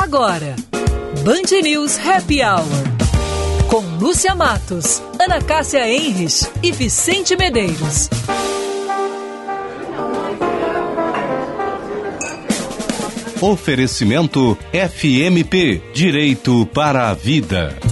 Agora, Band News Happy Hour. Com Lúcia Matos, Ana Cássia Enres e Vicente Medeiros. Oferecimento FMP Direito para a Vida.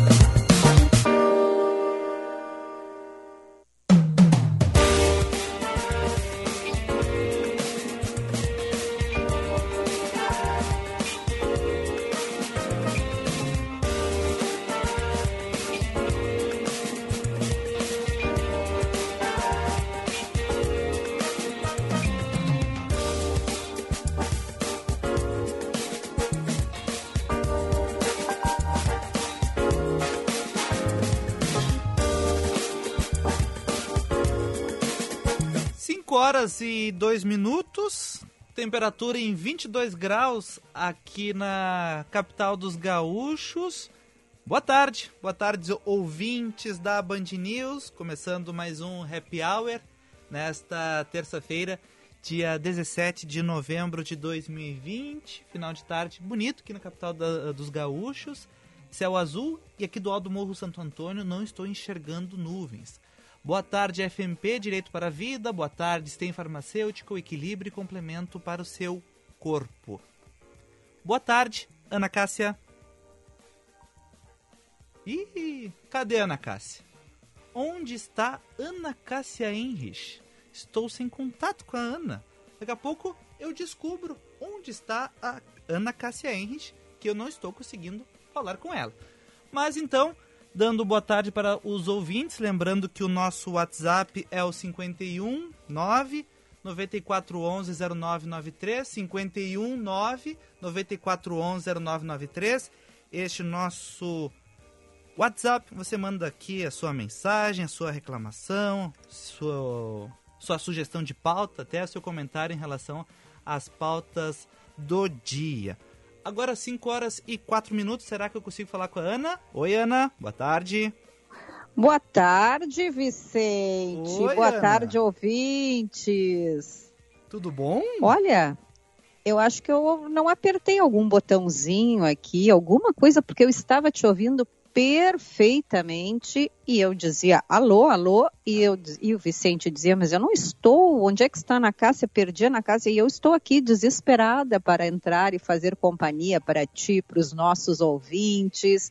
Temperatura em 22 graus aqui na capital dos gaúchos. Boa tarde, boa tarde ouvintes da Band News, começando mais um Happy Hour nesta terça-feira, dia 17 de novembro de 2020, final de tarde bonito aqui na capital da, dos gaúchos, céu azul e aqui do alto do Morro Santo Antônio não estou enxergando nuvens. Boa tarde, FMP, Direito para a Vida. Boa tarde, STEM Farmacêutico, Equilíbrio e Complemento para o seu corpo. Boa tarde, Ana Cássia. Ih, cadê Ana Cássia? Onde está Ana Cássia Henrich? Estou sem contato com a Ana. Daqui a pouco eu descubro onde está a Ana Cássia Henrich, que eu não estou conseguindo falar com ela. Mas então, dando boa tarde para os ouvintes, lembrando que o nosso WhatsApp é o 51 9 9411 0993 51 9 9411 0993. Este nosso WhatsApp, você manda aqui a sua mensagem, a sua reclamação, sua, sua sugestão de pauta, até seu comentário em relação às pautas do dia. Agora 5 horas e 4 minutos. Será que eu consigo falar com a Ana? Oi, Ana. Boa tarde. Boa tarde, Vicente. Oi, Boa Ana. tarde, ouvintes. Tudo bom? Olha, eu acho que eu não apertei algum botãozinho aqui, alguma coisa, porque eu estava te ouvindo perfeitamente e eu dizia alô, alô, e, eu, e o Vicente dizia, mas eu não estou, onde é que está na casa? Perdi a na casa e eu estou aqui desesperada para entrar e fazer companhia para ti, para os nossos ouvintes.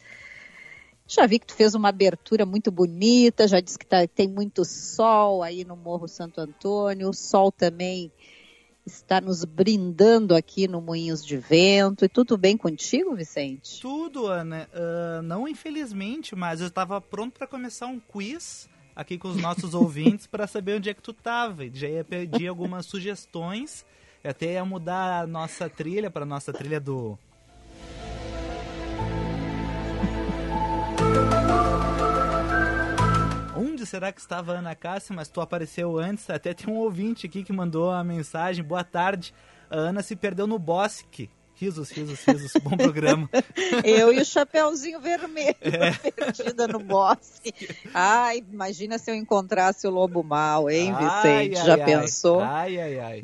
Já vi que tu fez uma abertura muito bonita, já disse que tá, tem muito sol aí no Morro Santo Antônio, o sol também está nos brindando aqui no Moinhos de Vento. E tudo bem contigo, Vicente? Tudo, Ana. Uh, não infelizmente, mas eu estava pronto para começar um quiz aqui com os nossos ouvintes para saber onde é que tu estava. Já ia pedir algumas sugestões, até ia mudar a nossa trilha para nossa trilha do será que estava a Ana Cássia? Mas tu apareceu antes. Até tem um ouvinte aqui que mandou a mensagem. Boa tarde. A Ana se perdeu no bosque. Risos, risos, risos. Bom programa. Eu e o Chapeuzinho Vermelho É. perdida no bosque. Ai, imagina se eu encontrasse o lobo mal, hein, Ai, Vicente? ai, Já ai. pensou? Ai, ai, ai.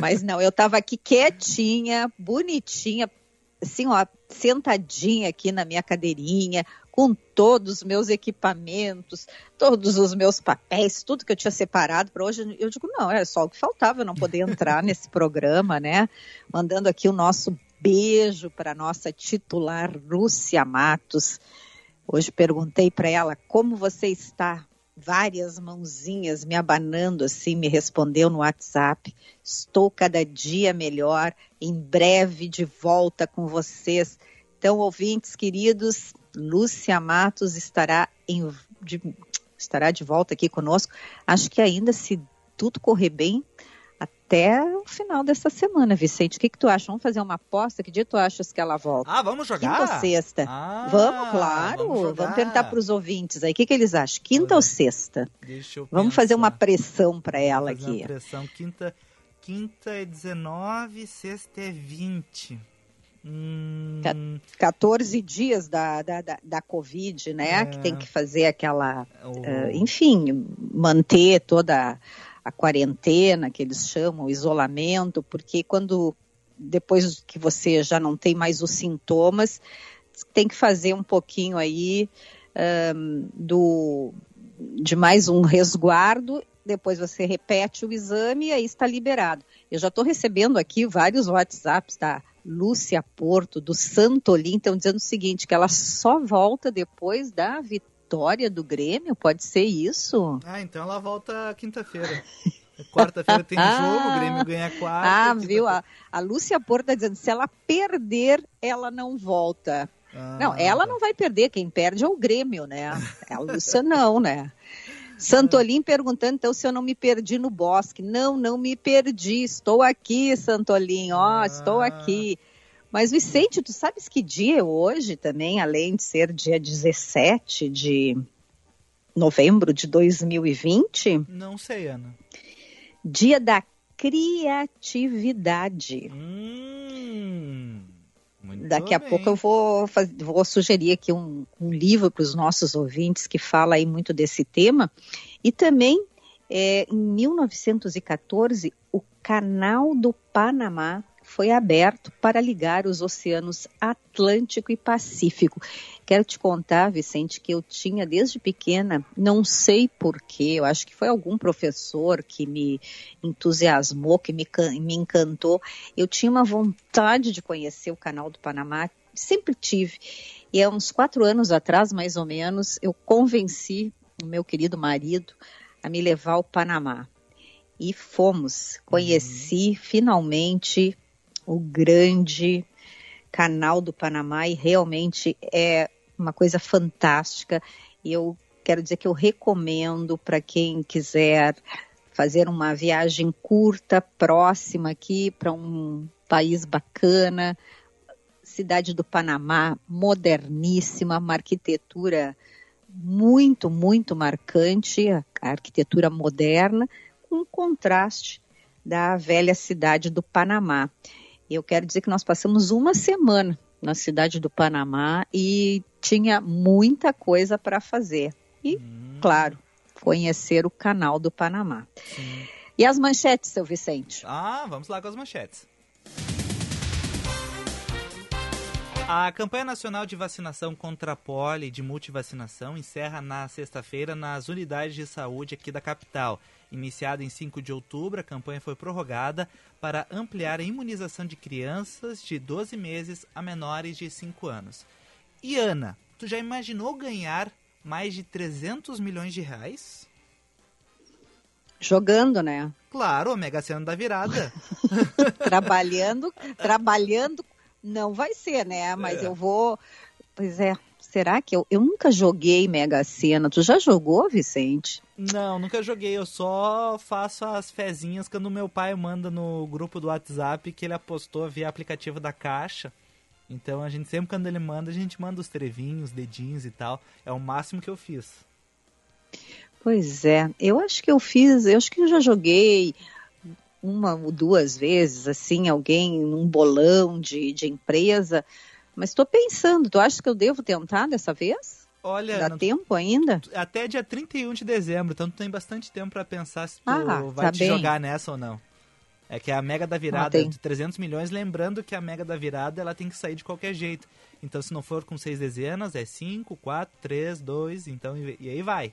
Mas não, eu estava aqui quietinha, bonitinha, assim, ó, sentadinha aqui na minha cadeirinha, com todos os meus equipamentos, todos os meus papéis, tudo que eu tinha separado para hoje. Eu digo, não, é só o que faltava, eu não poder entrar nesse programa, né? Mandando aqui o nosso beijo para nossa titular Lúcia Matos. Hoje perguntei para ela como você está. Várias mãozinhas me abanando assim, me respondeu no WhatsApp. Estou cada dia melhor, em breve de volta com vocês. Então, ouvintes queridos, Lúcia Matos estará, em, de, estará de volta aqui conosco. Acho que ainda, se tudo correr bem, até o final dessa semana, Vicente. O que, que tu acha? Vamos fazer uma aposta? Que dia tu achas que ela volta? Ah, vamos jogar? Quinta ou sexta? Ah, vamos, claro. vamos Vamos, perguntar para os ouvintes aí. O que, que eles acham? Quinta Olha, ou sexta? Deixa eu Vamos fazer uma pensar. pressão para ela Fazer uma aqui. pressão. Quinta, quinta é 19, sexta é 20. Hum, Tá. 14 dias da, da, da, da Covid, né? É. Que tem que fazer aquela. o- eh, enfim, manter toda a quarentena, que eles chamam, o isolamento, porque quando depois que você já não tem mais os sintomas, tem que fazer um pouquinho aí um, do, de mais um resguardo. Depois você repete o exame e aí está liberado. Eu já estou recebendo aqui vários WhatsApps da Lúcia Porto, do Santolim, estão dizendo o seguinte, que ela só volta depois da vitória do Grêmio, pode ser isso? Ah, então ela volta quinta-feira. Quarta-feira tem jogo, o Grêmio ganha quarta. Ah, viu? A, a Lúcia Porto está dizendo, se ela perder, ela não volta. Ah, não, ela não vai perder, quem perde é o Grêmio, né? A Lúcia não, né? Santolim perguntando então se eu não me perdi no bosque. Não, não me perdi. Estou aqui, Santolim. Ó, oh, estou aqui. Mas, Vicente, tu sabes que dia é hoje também, além de ser dia 17 de novembro de 2020? Não sei, Ana. Dia da criatividade. Hum. Muito Daqui a bem. pouco eu vou, vou sugerir aqui um, um livro para os nossos ouvintes que fala aí muito desse tema. E também, é, em 1914, o Canal do Panamá foi aberto para ligar os oceanos Atlântico e Pacífico. Quero te contar, Vicente, que eu tinha desde pequena, não sei porquê, eu acho que foi algum professor que me entusiasmou, que me, me encantou. Eu tinha uma vontade de conhecer o Canal do Panamá, sempre tive. E há uns quatro anos atrás, mais ou menos, eu convenci o meu querido marido a me levar ao Panamá. E fomos. Conheci uhum. finalmente o grande canal do Panamá e realmente é uma coisa fantástica. E eu quero dizer que eu recomendo para quem quiser fazer uma viagem curta, próxima aqui para um país bacana. Cidade do Panamá, moderníssima, uma arquitetura muito, muito marcante, a arquitetura moderna, com contraste da velha cidade do Panamá. Eu quero dizer que nós passamos uma semana na cidade do Panamá e tinha muita coisa para fazer. E, hum. claro, conhecer o canal do Panamá. Sim. E as manchetes, seu Vicente? Ah, vamos lá com as manchetes. A campanha nacional de vacinação contra a poli de multivacinação encerra na sexta-feira nas unidades de saúde aqui da capital. Iniciada em 5 de outubro, a campanha foi prorrogada para ampliar a imunização de crianças de 12 meses a menores de 5 anos. E Ana, tu já imaginou ganhar mais de 300 milhões de reais? Jogando, né? Claro, a Mega Sena da virada. trabalhando, trabalhando não vai ser, né? Mas é. eu vou. Pois é, será que eu, eu nunca joguei Mega Sena? Tu já jogou, Vicente? Não, nunca joguei. Eu só faço as fezinhas quando meu pai manda no grupo do WhatsApp que ele apostou via aplicativo da Caixa. Então a gente sempre quando ele manda, a gente manda os trevinhos, dedinhos e tal. É o máximo que eu fiz. Pois é, eu acho que eu fiz, eu acho que eu já joguei uma ou duas vezes, assim, alguém num bolão de, de empresa. Mas estou pensando, tu acha que eu devo tentar dessa vez? Olha, dá não, tempo ainda? Até dia 31 de dezembro, então tu tem bastante tempo para pensar se tu ah, vai tá te bem. jogar nessa ou não. É que é a mega da virada ah, de 300 milhões, lembrando que a mega da virada ela tem que sair de qualquer jeito. Então se não for com seis dezenas, é 5, 4, 3, 2, então e aí vai.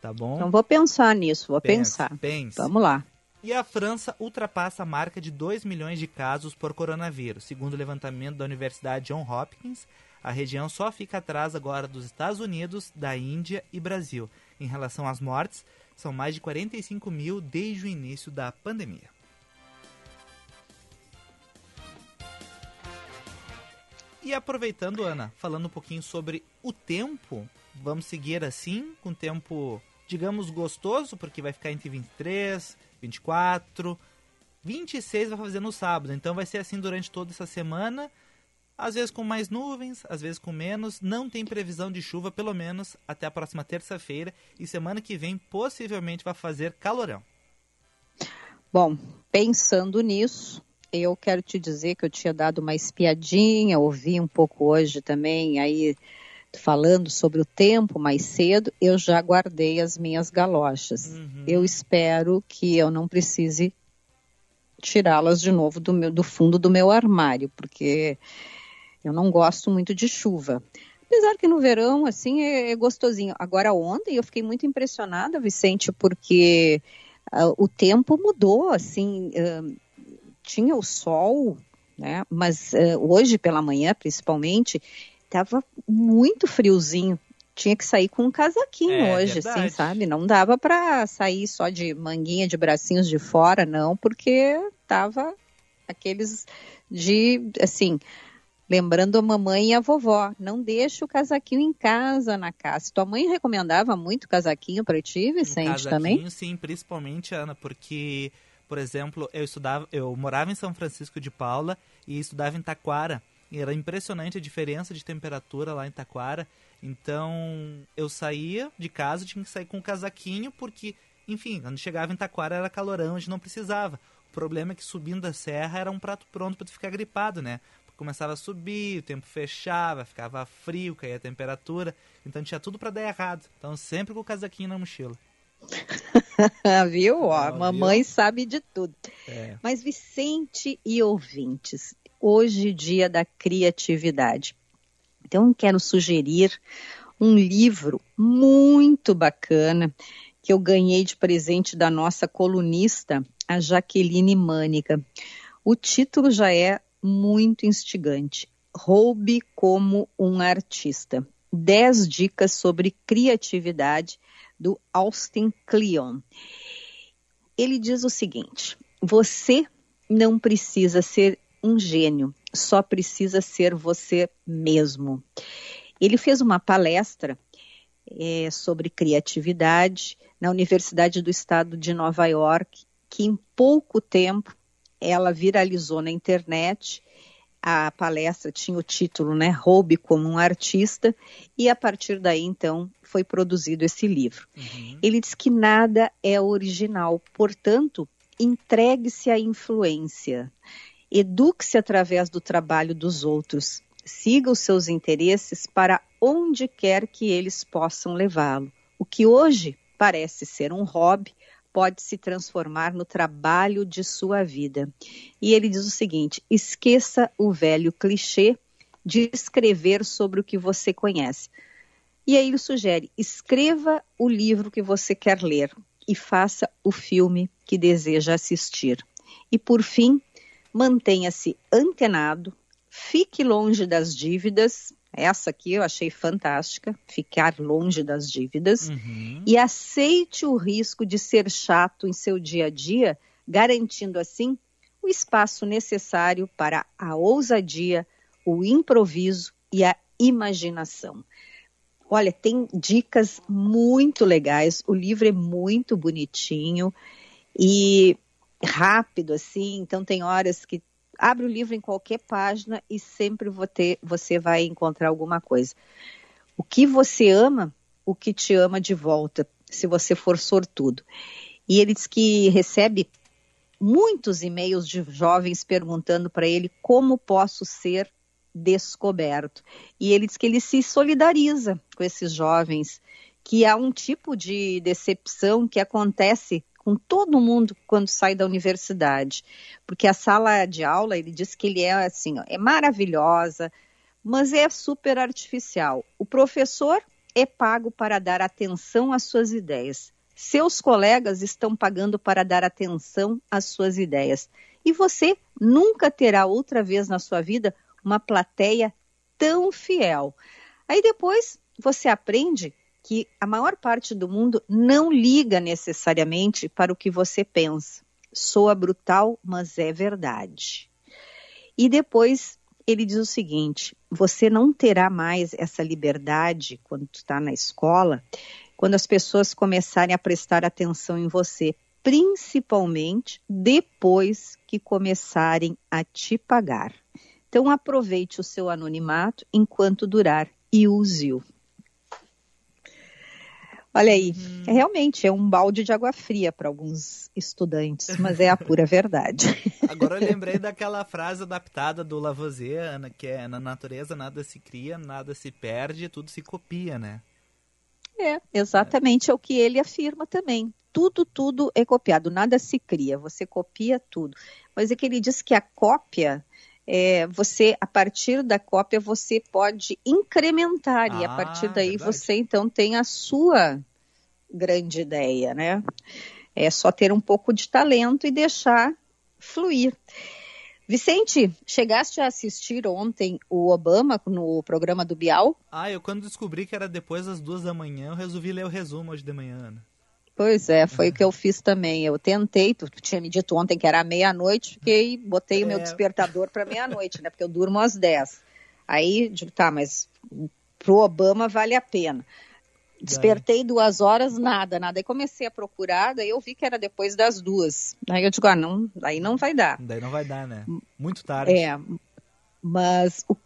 Tá bom? Então vou pensar nisso, vou pense, pensar. Pense. Vamos lá. E a França ultrapassa a marca de 2 milhões de casos por coronavírus. Segundo o levantamento da Universidade John Hopkins, a região só fica atrás agora dos Estados Unidos, da Índia e Brasil. Em relação às mortes, são mais de 45 mil desde o início da pandemia. E aproveitando, Ana, falando um pouquinho sobre o tempo, vamos seguir assim, com tempo, digamos, gostoso, porque vai ficar entre 23, 24, 26 vai fazer no sábado. Então vai ser assim durante toda essa semana. Às vezes com mais nuvens, às vezes com menos. Não tem previsão de chuva, pelo menos até a próxima terça-feira. E semana que vem possivelmente vai fazer calorão. Bom, pensando nisso, eu quero te dizer que eu tinha dado uma espiadinha, ouvi um pouco hoje também aí falando sobre o tempo mais cedo, eu já guardei as minhas galochas. Uhum. Eu espero que eu não precise tirá-las de novo do, meu, do fundo do meu armário, porque eu não gosto muito de chuva. Apesar que no verão, assim, é, é gostosinho. Agora, ontem eu fiquei muito impressionada, Vicente, porque uh, o tempo mudou, assim, uh, tinha o sol, né? Mas uh, hoje pela manhã, principalmente, estava muito friozinho. Tinha que sair com um casaquinho é, hoje, assim, verdade. assim, sabe? Não dava para sair só de manguinha de bracinhos de fora, não, porque tava aqueles de, assim, lembrando a mamãe e a vovó, não deixa o casaquinho em casa, na casa. Tua mãe recomendava muito casaquinho para ti, Vicente, um também? Sim, principalmente, Ana, porque, por exemplo, eu estudava, eu morava em São Francisco de Paula e estudava em Taquara. Era impressionante a diferença de temperatura lá em Taquara. Então, eu saía de casa, tinha que sair com um casaquinho, porque, enfim, quando chegava em Taquara era calorão, a gente não precisava. O problema é que subindo a serra era um prato pronto para tu ficar gripado, né? começava a subir, o tempo fechava, ficava frio, caía a temperatura, então tinha tudo para dar errado. Então sempre com o casaquinho na mochila. viu? Ó, mamãe viu? sabe de tudo. É. Mas Vicente e ouvintes, hoje dia da criatividade. Então quero sugerir um livro muito bacana que eu ganhei de presente da nossa colunista, a Jaqueline Mânica. O título já é muito instigante. Roube como um artista. 10 dicas sobre criatividade do Austin Kleon. Ele diz o seguinte: você não precisa ser um gênio, só precisa ser você mesmo. Ele fez uma palestra é, sobre criatividade na Universidade do Estado de Nova York, que em pouco tempo ela viralizou na internet. A palestra tinha o título, né, Roube como um artista, e a partir daí então foi produzido esse livro. Uhum. Ele diz que nada é original, portanto, entregue-se à influência, eduque-se através do trabalho dos outros, siga os seus interesses para onde quer que eles possam levá-lo. O que hoje parece ser um hobby pode se transformar no trabalho de sua vida. E ele diz o seguinte: esqueça o velho clichê de escrever sobre o que você conhece. E aí ele sugere: escreva o livro que você quer ler e faça o filme que deseja assistir. E por fim, mantenha-se antenado, fique longe das dívidas essa aqui eu achei fantástica, ficar longe das dívidas. Uhum. E aceite o risco de ser chato em seu dia a dia, garantindo assim o espaço necessário para a ousadia, o improviso e a imaginação. Olha, tem dicas muito legais. O livro é muito bonitinho e rápido, assim. Então, tem horas que abre o livro em qualquer página e sempre ter, você vai encontrar alguma coisa. O que você ama, o que te ama de volta, se você for sortudo. E ele diz que recebe muitos e-mails de jovens perguntando para ele como posso ser descoberto. E ele diz que ele se solidariza com esses jovens, que há um tipo de decepção que acontece com todo mundo quando sai da universidade, porque a sala de aula, ele diz que ele é assim, é maravilhosa, mas é super artificial. O professor é pago para dar atenção às suas ideias. Seus colegas estão pagando para dar atenção às suas ideias. E você nunca terá outra vez na sua vida uma plateia tão fiel. Aí depois você aprende que a maior parte do mundo não liga necessariamente para o que você pensa. Soa brutal, mas é verdade. E depois ele diz o seguinte: você não terá mais essa liberdade quando está na escola, quando as pessoas começarem a prestar atenção em você, principalmente depois que começarem a te pagar. Então aproveite o seu anonimato enquanto durar e use-o. Olha aí, uhum. realmente é um balde de água fria para alguns estudantes, mas é a pura verdade. Agora eu lembrei daquela frase adaptada do Lavoisier, Ana, que é na natureza nada se cria, nada se perde, tudo se copia, né? É, exatamente é o que ele afirma também. Tudo, tudo é copiado, nada se cria, você copia tudo. Mas é que ele diz que a cópia, é, você, a partir da cópia, você pode incrementar, ah, e a ah, partir daí verdade. você então tem a sua grande ideia, né? É só ter um pouco de talento e deixar fluir. Vicente, chegaste a assistir ontem o Obama no programa do Bial? Ah, eu quando descobri que era depois das duas da manhã, eu resolvi ler o resumo hoje de manhã, Ana. Pois é, foi o que eu fiz também. Eu tentei, tu tinha me dito ontem que era meia-noite, fiquei, botei é... o meu é. despertador para meia-noite, né? Porque eu durmo às 10. Aí, digo, tá, mas pro Obama vale a pena. Despertei duas horas, nada, nada. Aí comecei a procurar, daí eu vi que era depois das duas. Aí eu digo, ah, não, daí não vai dar. Daí não vai dar, né? Muito tarde. É, mas o,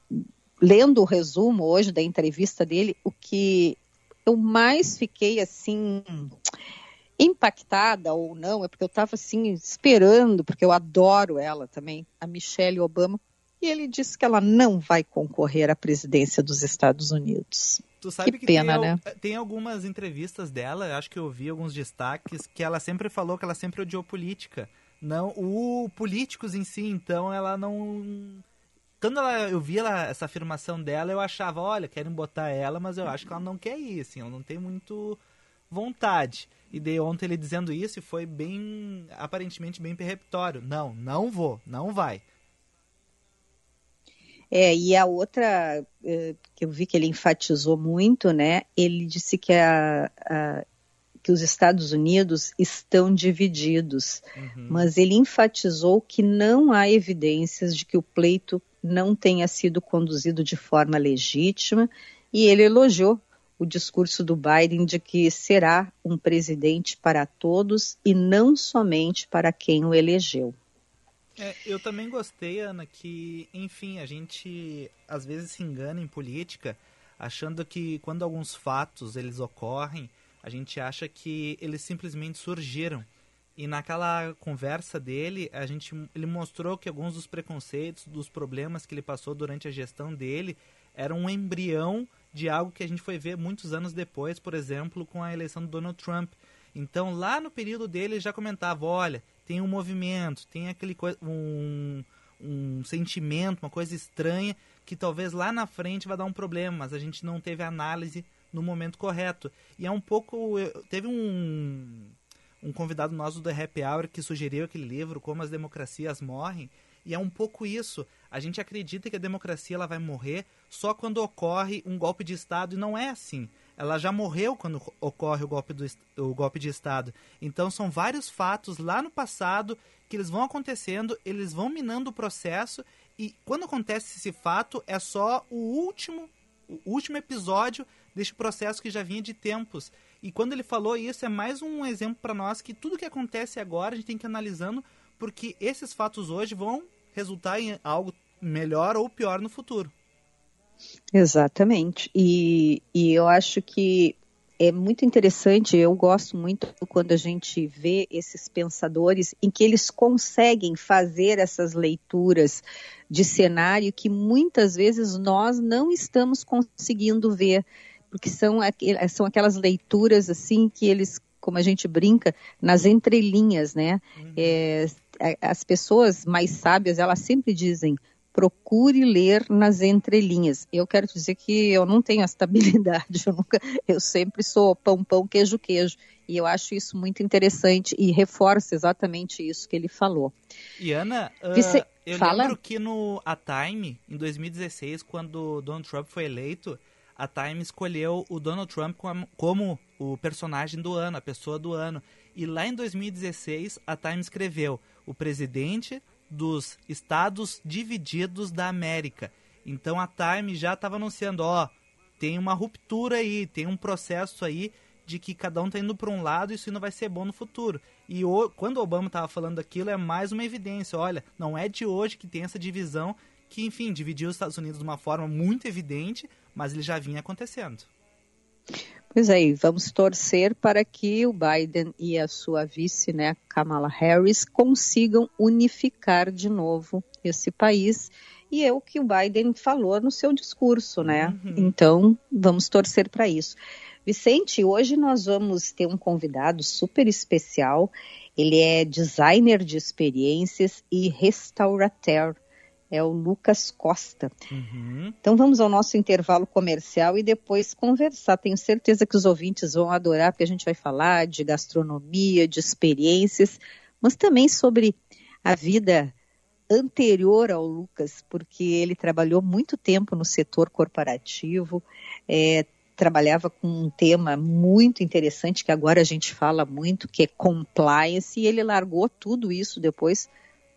lendo o resumo hoje da entrevista dele, o que eu mais fiquei assim impactada ou não, é porque eu estava assim esperando, porque eu adoro ela também, a Michelle Obama, e ele disse que ela não vai concorrer à presidência dos Estados Unidos. Tu sabe que, que pena, tem, né? tem algumas entrevistas dela, acho que eu vi alguns destaques, que ela sempre falou que ela sempre odiou política. Não, o políticos em si, então, ela não. Quando ela, eu vi ela, essa afirmação dela, eu achava, olha, querem botar ela, mas eu acho que ela não quer ir, assim, ela não tem muito vontade. E daí ontem ele dizendo isso e foi bem, aparentemente bem perreptório. Não, não vou, não vai. É, e a outra eh, que eu vi que ele enfatizou muito, né? Ele disse que, a, a que os Estados Unidos estão divididos, uhum. mas ele enfatizou que não há evidências de que o pleito não tenha sido conduzido de forma legítima e ele elogiou o discurso do Biden de que será um presidente para todos e não somente para quem o elegeu. É, eu também gostei, Ana, que, enfim, a gente às vezes se engana em política, achando que quando alguns fatos eles ocorrem, a gente acha que eles simplesmente surgiram. E naquela conversa dele, a gente, ele mostrou que alguns dos preconceitos, dos problemas que ele passou durante a gestão dele, eram um embrião de algo que a gente foi ver muitos anos depois, por exemplo, com a eleição do Donald Trump. Então, lá no período dele, ele já comentava: olha, tem um movimento, tem aquele um, um sentimento, uma coisa estranha que talvez lá na frente vai dar um problema, mas a gente não teve análise no momento correto. E é um pouco. Teve um, um convidado nosso do Happy Hour que sugeriu aquele livro, Como as Democracias Morrem. E é um pouco isso. A gente acredita que a democracia ela vai morrer só quando ocorre um golpe de Estado e não é assim ela já morreu quando ocorre o golpe, do, o golpe de Estado. Então são vários fatos lá no passado que eles vão acontecendo, eles vão minando o processo e quando acontece esse fato é só o último, o último episódio deste processo que já vinha de tempos. E quando ele falou isso é mais um exemplo para nós que tudo que acontece agora a gente tem que ir analisando porque esses fatos hoje vão resultar em algo melhor ou pior no futuro. Exatamente. E, e eu acho que é muito interessante, eu gosto muito quando a gente vê esses pensadores em que eles conseguem fazer essas leituras de cenário que muitas vezes nós não estamos conseguindo ver, porque são, são aquelas leituras assim que eles, como a gente brinca, nas entrelinhas, né? Uhum. É, as pessoas mais sábias, elas sempre dizem, procure ler nas entrelinhas. Eu quero dizer que eu não tenho essa habilidade, eu, nunca, eu sempre sou pão, pão, queijo, queijo. E eu acho isso muito interessante e reforça exatamente isso que ele falou. E Ana, uh, eu Fala? lembro que no A Time, em 2016, quando Donald Trump foi eleito, a Time escolheu o Donald Trump como o personagem do ano, a pessoa do ano. E lá em 2016, a Time escreveu o presidente dos estados divididos da América. Então a Time já estava anunciando, ó, tem uma ruptura aí, tem um processo aí de que cada um está indo para um lado e isso não vai ser bom no futuro. E o, quando o Obama estava falando aquilo, é mais uma evidência. Olha, não é de hoje que tem essa divisão que, enfim, dividiu os Estados Unidos de uma forma muito evidente, mas ele já vinha acontecendo. Pois é, vamos torcer para que o Biden e a sua vice, né, Kamala Harris, consigam unificar de novo esse país e é o que o Biden falou no seu discurso, né? Uhum. Então, vamos torcer para isso. Vicente, hoje nós vamos ter um convidado super especial. Ele é designer de experiências e restaurateur. É o Lucas Costa. Uhum. Então vamos ao nosso intervalo comercial e depois conversar. Tenho certeza que os ouvintes vão adorar, porque a gente vai falar de gastronomia, de experiências, mas também sobre a vida anterior ao Lucas, porque ele trabalhou muito tempo no setor corporativo, é, trabalhava com um tema muito interessante que agora a gente fala muito, que é compliance, e ele largou tudo isso depois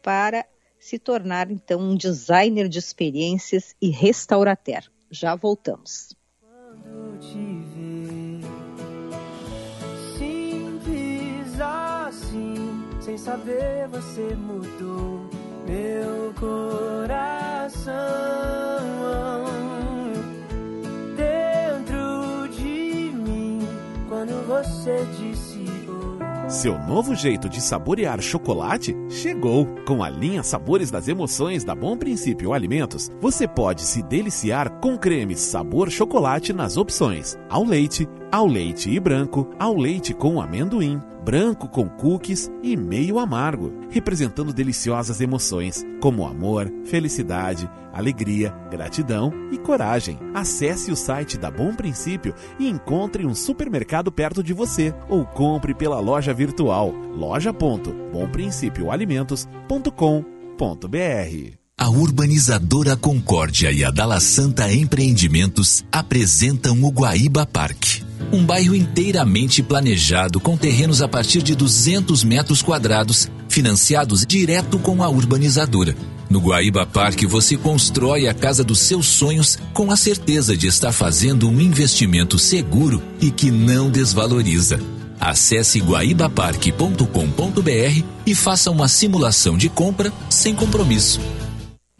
para se tornar então um designer de experiências e restaurateur. Já voltamos. Quando te ver, simples assim, sem saber você mudou meu coração dentro de mim quando você disse seu novo jeito de saborear chocolate chegou! Com a linha Sabores das Emoções da Bom Princípio Alimentos, você pode se deliciar com cremes sabor chocolate nas opções ao leite, ao leite e branco, ao leite com amendoim, branco com cookies e meio amargo, representando deliciosas emoções como amor, felicidade, alegria, gratidão e coragem. Acesse o site da Bom Princípio e encontre um supermercado perto de você ou compre pela loja virtual loja.bomprincipioalimentos.com.br. A urbanizadora Concórdia e a Dala Santa Empreendimentos apresentam o Guaíba Parque um bairro inteiramente planejado com terrenos a partir de 200 metros quadrados, financiados direto com a urbanizadora. No Guaíba Parque você constrói a casa dos seus sonhos com a certeza de estar fazendo um investimento seguro e que não desvaloriza. Acesse guaibaparque.com.br e faça uma simulação de compra sem compromisso.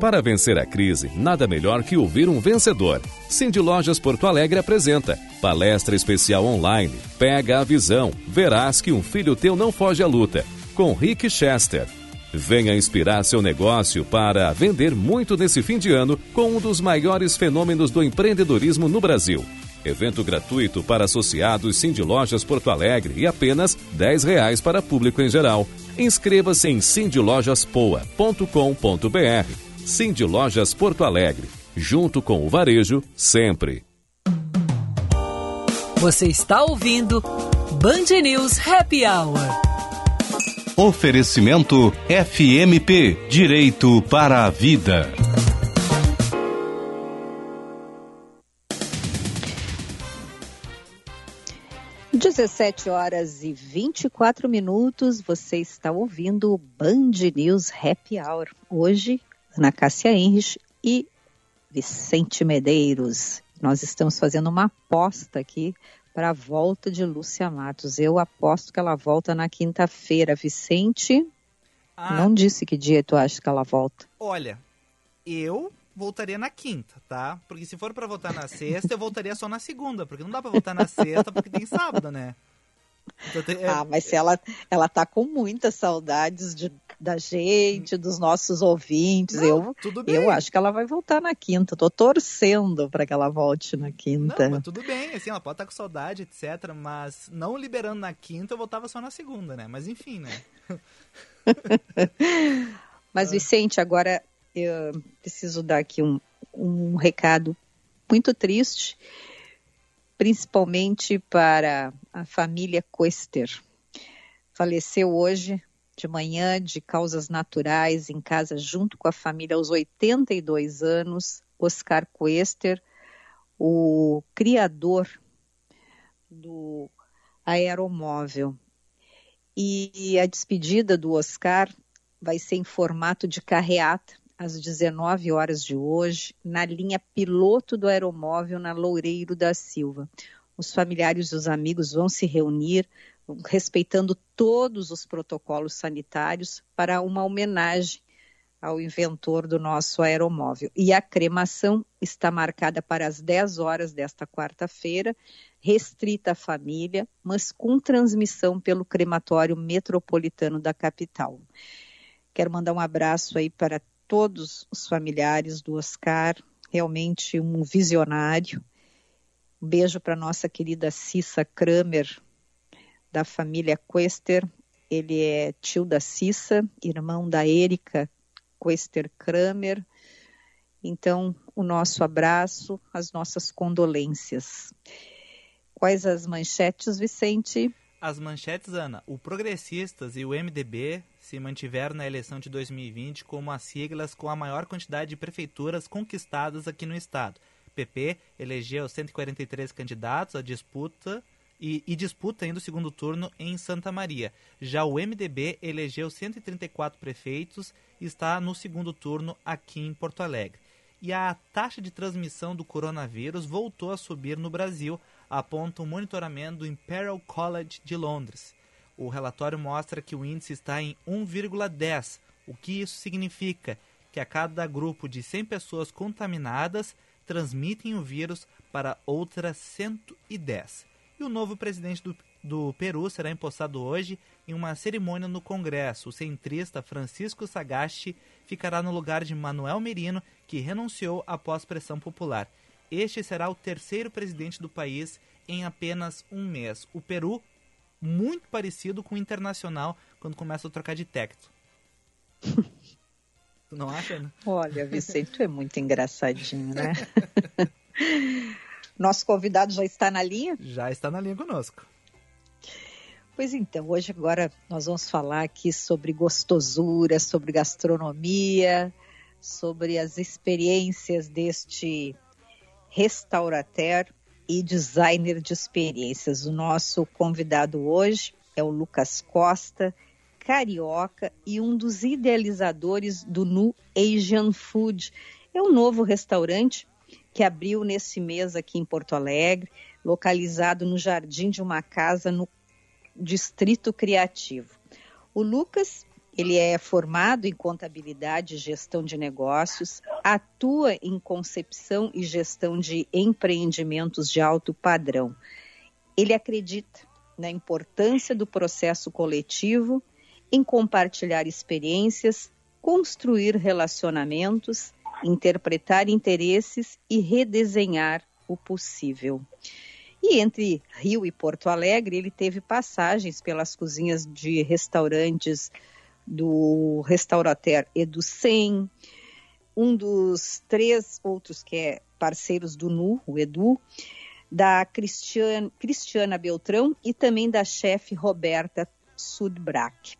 Para vencer a crise, nada melhor que ouvir um vencedor. Cindy Lojas Porto Alegre apresenta palestra especial online. Pega a visão, verás que um filho teu não foge à luta. Com Rick Chester. Venha inspirar seu negócio para vender muito nesse fim de ano com um dos maiores fenômenos do empreendedorismo no Brasil. Evento gratuito para associados Cindy Lojas Porto Alegre e apenas R$ reais para público em geral. Inscreva-se em cindylojaspoa.com.br. Cindy Lojas Porto Alegre, junto com o varejo sempre. Você está ouvindo Band News Happy Hour. Oferecimento FMP Direito para a Vida. 17 horas e 24 minutos, você está ouvindo o Band News Happy Hour. Hoje, Ana Cássia Henrich e Vicente Medeiros. Nós estamos fazendo uma aposta aqui para a volta de Lúcia Matos. Eu aposto que ela volta na quinta-feira. Vicente, ah, não disse que dia tu acha que ela volta. Olha, eu voltaria na quinta, tá? Porque se for para votar na sexta, eu voltaria só na segunda, porque não dá para votar na sexta porque tem sábado, né? Então, tem, é... Ah, mas se ela, ela tá com muitas saudades de, da gente, dos nossos ouvintes, não, eu, eu acho que ela vai voltar na quinta. Tô torcendo para que ela volte na quinta. Não, mas tudo bem, assim, ela pode estar tá com saudade, etc. Mas não liberando na quinta, eu voltava só na segunda, né? Mas enfim, né? mas, Vicente, agora eu preciso dar aqui um, um recado muito triste, principalmente para a família Quester. Faleceu hoje de manhã de causas naturais em casa junto com a família aos 82 anos, Oscar Quester, o criador do aeromóvel. E a despedida do Oscar vai ser em formato de carreata às 19 horas de hoje, na linha piloto do aeromóvel na Loureiro da Silva. Os familiares e os amigos vão se reunir, respeitando todos os protocolos sanitários, para uma homenagem ao inventor do nosso aeromóvel. E a cremação está marcada para as 10 horas desta quarta-feira, restrita à família, mas com transmissão pelo crematório metropolitano da capital. Quero mandar um abraço aí para todos os familiares do Oscar, realmente um visionário. Um beijo para nossa querida Cissa Kramer, da família Quester. Ele é tio da Cissa, irmão da Érica Quester Kramer. Então, o nosso abraço, as nossas condolências. Quais as manchetes, Vicente? As manchetes, Ana. O Progressistas e o MDB se mantiveram na eleição de 2020 como as siglas com a maior quantidade de prefeituras conquistadas aqui no estado. PP elegeu 143 candidatos à disputa e, e, disputa ainda o segundo turno em Santa Maria. Já o MDB elegeu 134 prefeitos e está no segundo turno aqui em Porto Alegre. E a taxa de transmissão do coronavírus voltou a subir no Brasil, aponta o um monitoramento do Imperial College de Londres. O relatório mostra que o índice está em 1,10. O que isso significa? Que a cada grupo de 100 pessoas contaminadas transmitem o vírus para outras 110 e o novo presidente do, do Peru será empossado hoje em uma cerimônia no Congresso. O centrista Francisco Sagasti ficará no lugar de Manuel Merino, que renunciou após pressão popular. Este será o terceiro presidente do país em apenas um mês. O Peru, muito parecido com o Internacional quando começa a trocar de técnico. tu não acha, Ana? Olha, Vicente, tu é muito engraçadinho, né? Nosso convidado já está na linha? Já está na linha conosco. Pois então, hoje agora nós vamos falar aqui sobre gostosura, sobre gastronomia, sobre as experiências deste restaurateur e designer de experiências. O nosso convidado hoje é o Lucas Costa, carioca e um dos idealizadores do Nu Asian Food. É um novo restaurante que abriu nesse mês aqui em Porto Alegre, localizado no jardim de uma casa no Distrito Criativo. O Lucas, ele é formado em contabilidade e gestão de negócios, atua em concepção e gestão de empreendimentos de alto padrão. Ele acredita na importância do processo coletivo, em compartilhar experiências, construir relacionamentos interpretar interesses e redesenhar o possível. E entre Rio e Porto Alegre, ele teve passagens pelas cozinhas de restaurantes do Restaurateur Educem, um dos três outros que é parceiros do NU, o Edu, da Cristiana, Beltrão e também da chefe Roberta Sudbrack.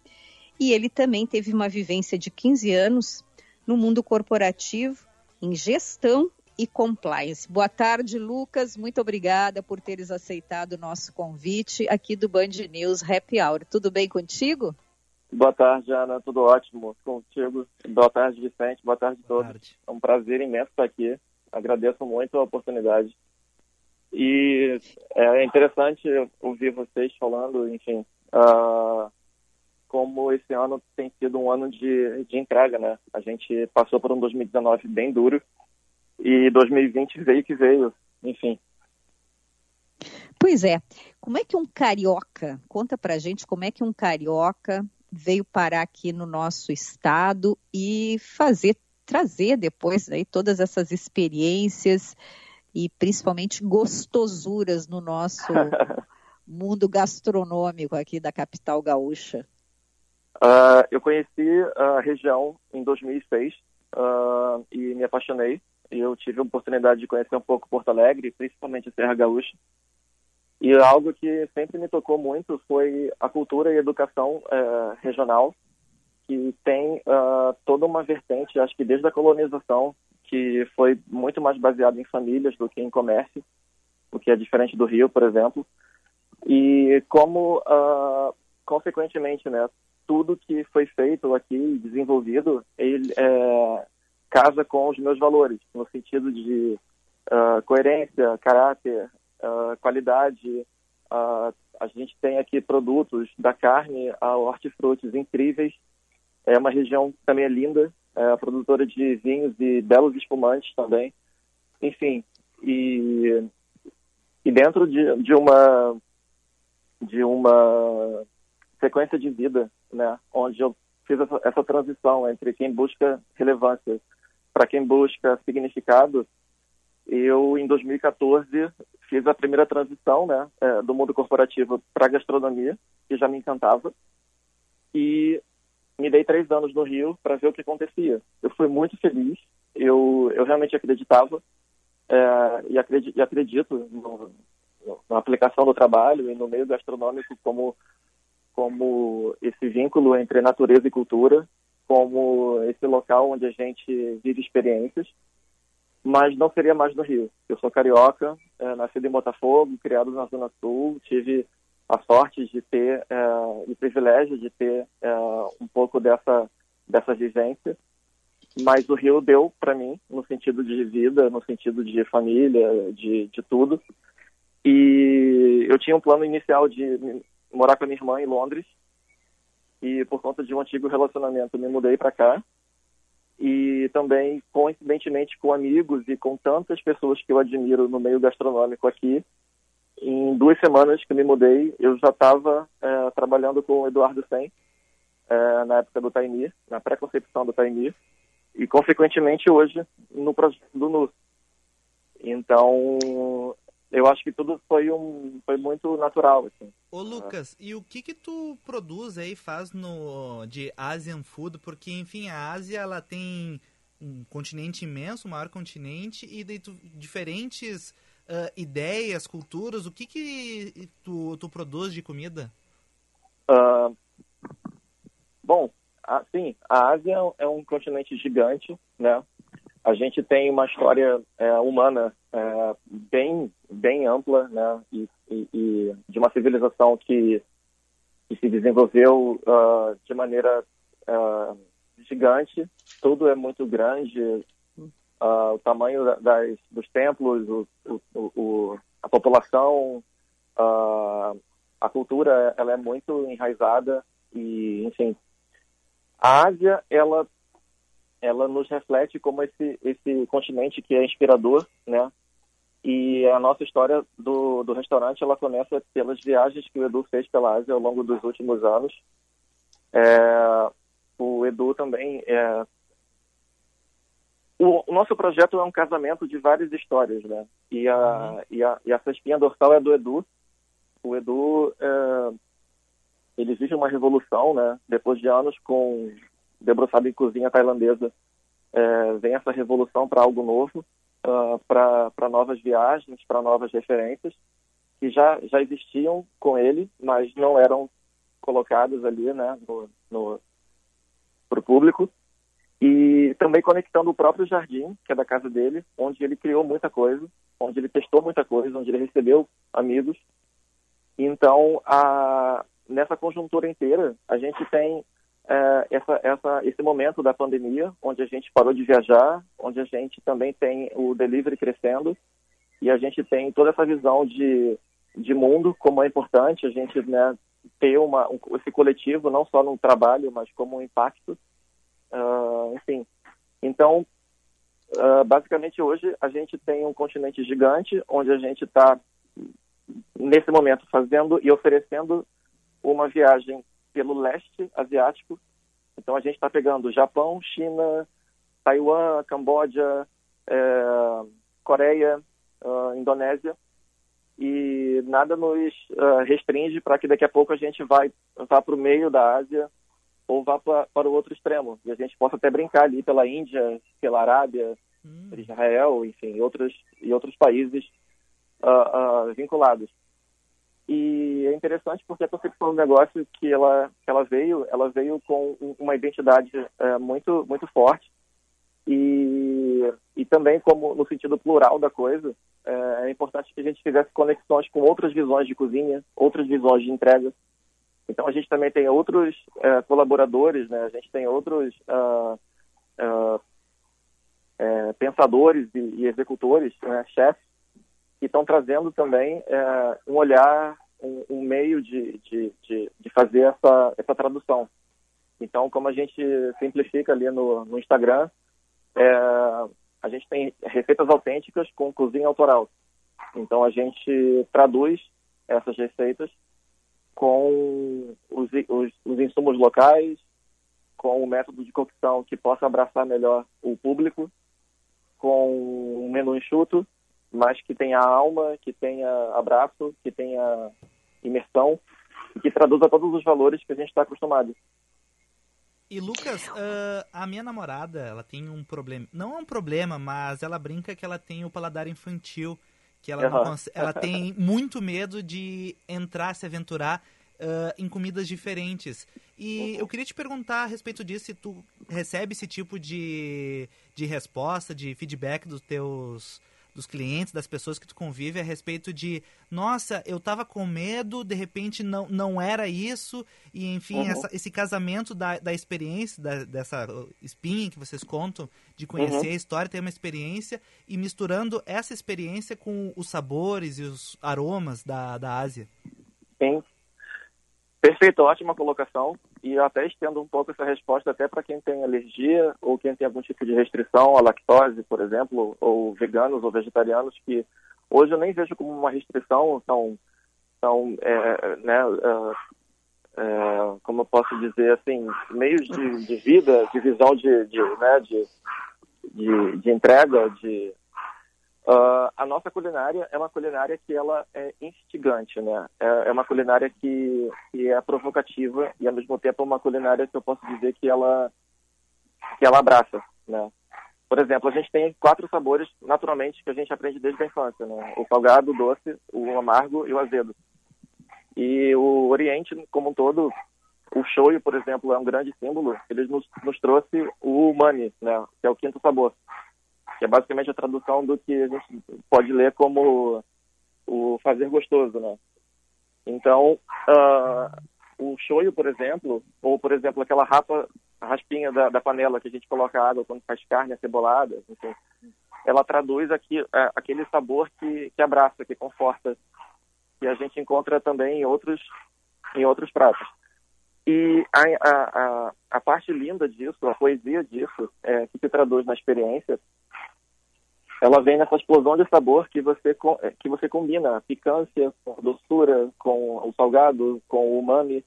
E ele também teve uma vivência de 15 anos no mundo corporativo, em gestão e compliance. Boa tarde, Lucas. Muito obrigada por teres aceitado o nosso convite aqui do Band News Happy Hour. Tudo bem contigo? Boa tarde, Ana. Tudo ótimo contigo. Boa tarde, Vicente. Boa tarde a todos. Tarde. É um prazer imenso estar aqui. Agradeço muito a oportunidade. E é interessante ouvir vocês falando, enfim, uh, como esse ano tem sido um ano de, de entrega, né? A gente passou por um 2019 bem duro e 2020 veio que veio, enfim. Pois é. Como é que um carioca, conta pra gente como é que um carioca veio parar aqui no nosso estado e fazer, trazer depois aí todas essas experiências e principalmente gostosuras no nosso mundo gastronômico aqui da capital gaúcha. Uh, eu conheci a região em 2006 uh, e me apaixonei. Eu tive a oportunidade de conhecer um pouco Porto Alegre, principalmente a Serra Gaúcha. E algo que sempre me tocou muito foi a cultura e educação uh, regional, que tem uh, toda uma vertente, acho que desde a colonização, que foi muito mais baseada em famílias do que em comércio, o que é diferente do Rio, por exemplo. E como, uh, consequentemente, né, tudo que foi feito aqui, desenvolvido, ele, é, casa com os meus valores, no sentido de uh, coerência, caráter, uh, qualidade. Uh, a gente tem aqui produtos da carne ao hortifrutis incríveis. É uma região que também é linda, é produtora de vinhos e belos espumantes também. Enfim, e, e dentro de, de uma de uma sequência de vida, né, onde eu fiz essa, essa transição entre quem busca relevância para quem busca significado, eu, em 2014, fiz a primeira transição né, é, do mundo corporativo para a gastronomia, que já me encantava, e me dei três anos no Rio para ver o que acontecia. Eu fui muito feliz, eu, eu realmente acreditava é, e, acredito, e acredito no, na aplicação do trabalho e no meio gastronômico como, como esse vínculo entre natureza e cultura como esse local onde a gente vive experiências, mas não seria mais no Rio. Eu sou carioca, é, nascido em Botafogo, criado na Zona Sul, tive a sorte de ter é, o privilégio de ter é, um pouco dessa dessa vivência, mas o Rio deu para mim no sentido de vida, no sentido de família, de, de tudo. E eu tinha um plano inicial de morar com a minha irmã em Londres e por conta de um antigo relacionamento me mudei para cá e também coincidentemente com amigos e com tantas pessoas que eu admiro no meio gastronômico aqui em duas semanas que me mudei eu já estava é, trabalhando com o Eduardo Sen é, na época do Taimir na pré-concepção do Taimir e consequentemente hoje no projeto do NUS então eu acho que tudo foi um foi muito natural assim. Ô Lucas, e o que que tu produz aí faz no de Asian Food? Porque enfim, a Ásia ela tem um continente imenso, um maior continente e daí tu, diferentes uh, ideias, culturas. O que que tu, tu produz de comida? Uh, bom, sim, a Ásia é um continente gigante, né? A gente tem uma história é, humana é, bem bem ampla, né, e, e, e, de uma civilização que, que se desenvolveu uh, de maneira uh, gigante. Tudo é muito grande, uh, o tamanho das, dos templos, o, o, o a população, a cultura, ela é muito enraizada e, enfim, a Ásia, ela ela nos reflete como esse, esse continente que é inspirador, né? E a nossa história do, do restaurante, ela começa pelas viagens que o Edu fez pela Ásia ao longo dos últimos anos. É, o Edu também é... O, o, nosso projeto é um casamento de várias histórias, né? E a, uhum. e a, e essa espinha dorsal é do Edu. O Edu, é... ele vive uma revolução, né? Depois de anos com debruçado em cozinha tailandesa, é, vem essa revolução para algo novo, uh, para novas viagens, para novas referências, que já, já existiam com ele, mas não eram colocadas ali né, para o público. E também conectando o próprio jardim, que é da casa dele, onde ele criou muita coisa, onde ele testou muita coisa, onde ele recebeu amigos. Então, a, nessa conjuntura inteira, a gente tem é, essa, essa, esse momento da pandemia, onde a gente parou de viajar, onde a gente também tem o delivery crescendo e a gente tem toda essa visão de, de mundo, como é importante a gente né, ter uma, um, esse coletivo, não só no trabalho, mas como um impacto. Uh, enfim, então, uh, basicamente hoje a gente tem um continente gigante, onde a gente está, nesse momento, fazendo e oferecendo uma viagem pelo leste asiático. Então a gente está pegando Japão, China, Taiwan, Camboja, é, Coreia, uh, Indonésia e nada nos uh, restringe para que daqui a pouco a gente vai vá para o meio da Ásia ou vá pra, para o outro extremo e a gente possa até brincar ali pela Índia, pela Arábia, hum. Israel, enfim, outros e outros países uh, vinculados. E é interessante porque a concepção do negócio que ela, que ela veio, ela veio com uma identidade é, muito, muito forte e, e também como no sentido plural da coisa, é, é, importante que a gente fizesse conexões com outras visões de cozinha, outras visões de entrega. Então a gente também tem outros é, colaboradores, né? A gente tem outros uh, uh, pensadores e, e executores, né, chefes, que estão trazendo também é, um olhar, um, um meio de, de, de, de, fazer essa, essa tradução. Então, como a gente simplifica ali no, no Instagram, é, a gente tem receitas autênticas com cozinha autoral. Então, a gente traduz essas receitas com os, os, os insumos locais, com um método de cocção que possa abraçar melhor o público, com um menu enxuto, mas que tenha alma, que tenha abraço, que tenha imersão e que traduza todos os valores que a gente está acostumado. E Lucas, uh, a minha namorada, ela tem um problema, não é um problema, mas ela brinca que ela tem o paladar infantil, que ela, uhum. ela tem muito medo de entrar, se aventurar uh, em comidas diferentes. E eu queria te perguntar a respeito disso, se tu recebe esse tipo de, de resposta, de feedback dos teus dos clientes, das pessoas que tu convive a respeito de, nossa, eu tava com medo, de repente não, não era isso, e enfim, uhum. essa, esse casamento da, da experiência, da, dessa espinha que vocês contam, de conhecer uhum. a história, ter uma experiência, e misturando essa experiência com os sabores e os aromas da, da Ásia. Sim, Perfeito, ótima colocação. E eu até estendo um pouco essa resposta até para quem tem alergia ou quem tem algum tipo de restrição à lactose, por exemplo, ou veganos ou vegetarianos, que hoje eu nem vejo como uma restrição, são, são é, né, é, é, como eu posso dizer assim, meios de, de vida, de visão de, de, né, de, de, de entrega, de Uh, a nossa culinária é uma culinária que ela é instigante, né? É, é, uma culinária que, que é provocativa e ao mesmo tempo é uma culinária que eu posso dizer que ela que ela abraça, né? Por exemplo, a gente tem quatro sabores naturalmente que a gente aprende desde a infância, né? O salgado, o doce, o amargo e o azedo. E o Oriente como um todo, o shoyu, por exemplo, é um grande símbolo. Ele nos, nos trouxe o umami, né? Que é o quinto sabor que é basicamente a tradução do que a gente pode ler como o fazer gostoso, né? Então, uh, o shoyu, por exemplo, ou, por exemplo, aquela rapa, raspinha da, da, panela que a gente coloca água quando faz carne acebolada, enfim, ela traduz aqui, uh, aquele sabor que, que abraça, que conforta, que a gente encontra também em outros, em outros pratos. E a, a, a, a parte linda disso, a poesia disso, é, que se traduz na experiência, ela vem nessa explosão de sabor que você eh, que você combina a picância com a doçura, com o salgado, com o umami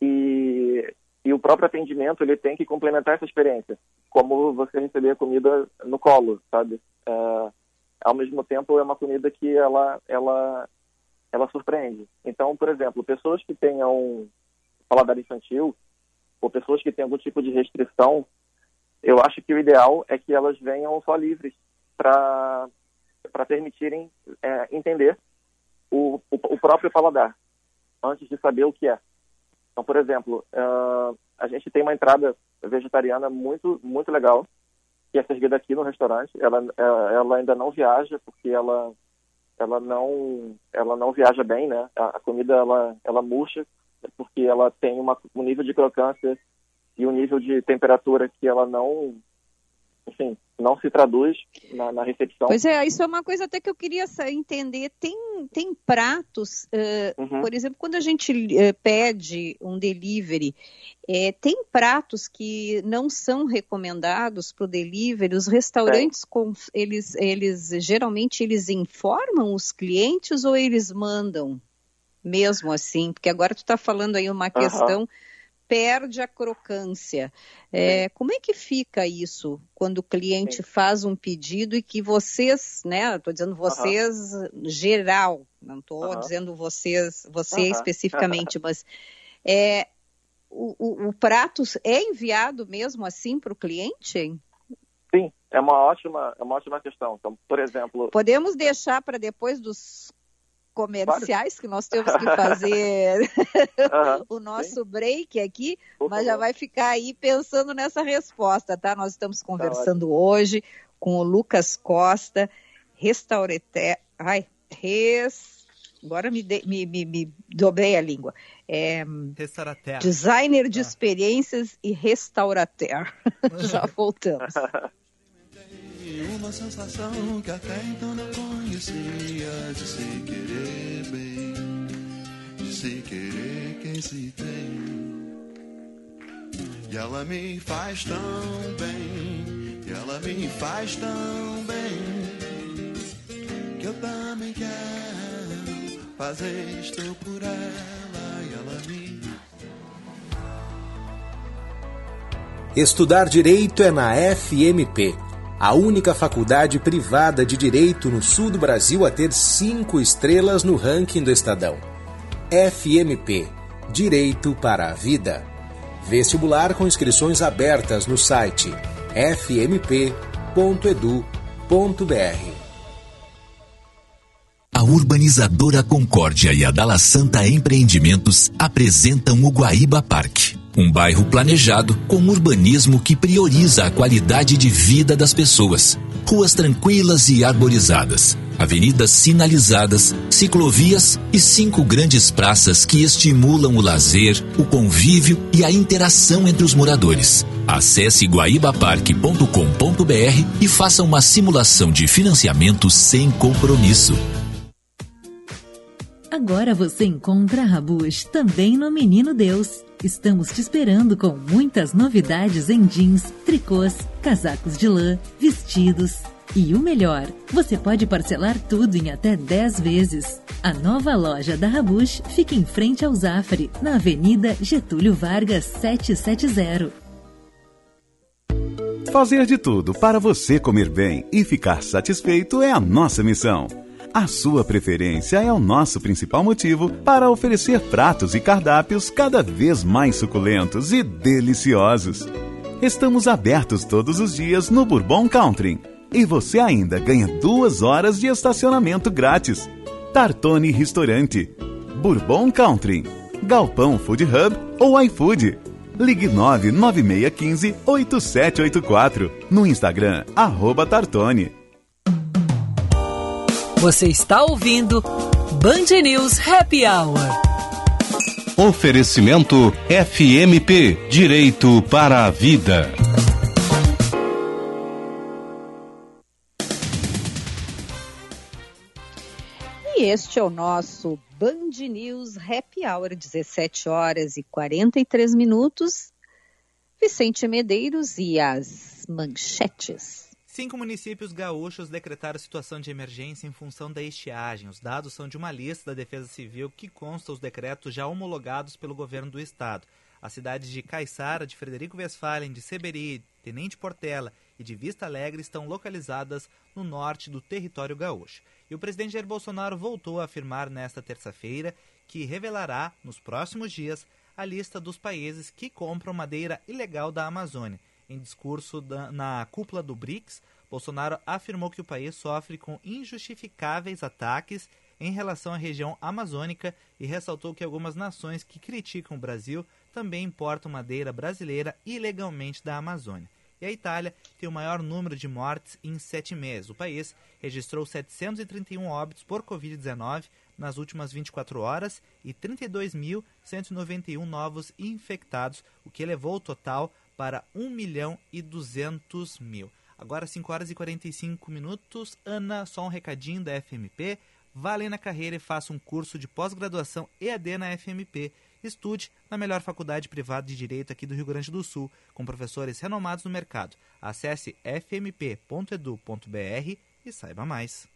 e e o próprio atendimento ele tem que complementar essa experiência, como você receber a comida no colo, sabe? É, ao mesmo tempo é uma comida que ela ela ela surpreende. Então, por exemplo, pessoas que tenham paladar infantil ou pessoas que têm algum tipo de restrição, eu acho que o ideal é que elas venham só livres para permitirem é, entender o, o, o, próprio paladar antes de saber o que é. Então, por exemplo, uh, a gente tem uma entrada vegetariana muito muito legal que é servida aqui no restaurante. Ela, é, ela ainda não viaja porque ela ela não ela não viaja bem, né? A, a comida ela ela murcha porque ela tem uma, um nível de crocância e um nível de temperatura que ela não enfim, não se traduz na, na, recepção. Pois é, isso é uma coisa até que eu queria entender. Tem, tem pratos, uh, uhum. por exemplo, quando a gente uh, pede um delivery, é, tem pratos que não são recomendados para o delivery. Os restaurantes, com, eles, eles geralmente eles informam os clientes ou eles mandam mesmo assim? Porque agora tu está falando aí uma questão uhum perde a crocância. É, como é que fica isso quando o cliente Sim. faz um pedido e que vocês, né? Estou dizendo vocês uhum. geral, não estou uhum. dizendo vocês, você uhum. especificamente, mas é, o, o, o, prato é enviado mesmo assim para o cliente? Sim, é uma ótima, é uma ótima questão. Então, por exemplo, podemos deixar para depois dos comerciais que nós temos que fazer o nosso sim. break aqui, Por mas favor. já vai ficar aí pensando nessa resposta, tá? Nós estamos tá conversando tá hoje com o Lucas Costa, restaurante, ai, res agora me, de, me, me, me, dobrei a língua. É, designer de ah. experiências e restaurateur. Já voltamos. Uma sensação que até então não conhecia de se querer bem, de se querer quem se tem. E ela me faz tão bem, e ela me faz tão bem, que eu também quero fazer isto por ela e ela me. Estudar direito é na FMP, a única faculdade privada de direito no sul do Brasil a ter cinco estrelas no ranking do Estadão. FMP Direito para a Vida. Vestibular com inscrições abertas no site fmp.edu.br. A urbanizadora Concórdia e a Dala Santa Empreendimentos apresentam o Guaíba Parque. Um bairro planejado com urbanismo que prioriza a qualidade de vida das pessoas. Ruas tranquilas e arborizadas, avenidas sinalizadas, ciclovias e cinco grandes praças que estimulam o lazer, o convívio e a interação entre os moradores. Acesse guaibaparque.com.br e faça uma simulação de financiamento sem compromisso. Agora você encontra a Rabush também no Menino Deus. Estamos te esperando com muitas novidades em jeans, tricôs, casacos de lã, vestidos. E o melhor, você pode parcelar tudo em até 10 vezes. A nova loja da Rabush fica em frente ao Zafari, na Avenida Getúlio Vargas 770. Fazer de tudo para você comer bem e ficar satisfeito é a nossa missão. A sua preferência é o nosso principal motivo para oferecer pratos e cardápios cada vez mais suculentos e deliciosos. Estamos abertos todos os dias no Bourbon Country e você ainda ganha duas horas de estacionamento grátis. Tartone Restaurante, Bourbon Country, Galpão Food Hub ou iFood. Ligue 99615 8784 no Instagram, arroba Tartone. Você está ouvindo Band News Happy Hour. Oferecimento FMP Direito para a Vida. E este é o nosso Band News Happy Hour, 17 horas e 43 minutos. Vicente Medeiros e as manchetes. Cinco municípios gaúchos decretaram situação de emergência em função da estiagem. Os dados são de uma lista da Defesa Civil que consta os decretos já homologados pelo governo do estado. As cidades de Caiçara, de Frederico Westphalen, de Seberi, Tenente Portela e de Vista Alegre estão localizadas no norte do território gaúcho. E o presidente Jair Bolsonaro voltou a afirmar nesta terça-feira que revelará, nos próximos dias, a lista dos países que compram madeira ilegal da Amazônia. Em discurso da, na cúpula do BRICS, Bolsonaro afirmou que o país sofre com injustificáveis ataques em relação à região amazônica e ressaltou que algumas nações que criticam o Brasil também importam madeira brasileira ilegalmente da Amazônia. E a Itália tem o maior número de mortes em sete meses. O país registrou 731 óbitos por Covid-19 nas últimas 24 horas e 32.191 novos infectados, o que elevou o total para 1 milhão e 200 mil. Agora 5 horas e 45 minutos. Ana, só um recadinho da FMP. Vá além na carreira e faça um curso de pós-graduação EAD na FMP. Estude na melhor faculdade privada de Direito aqui do Rio Grande do Sul, com professores renomados no mercado. Acesse fmp.edu.br e saiba mais.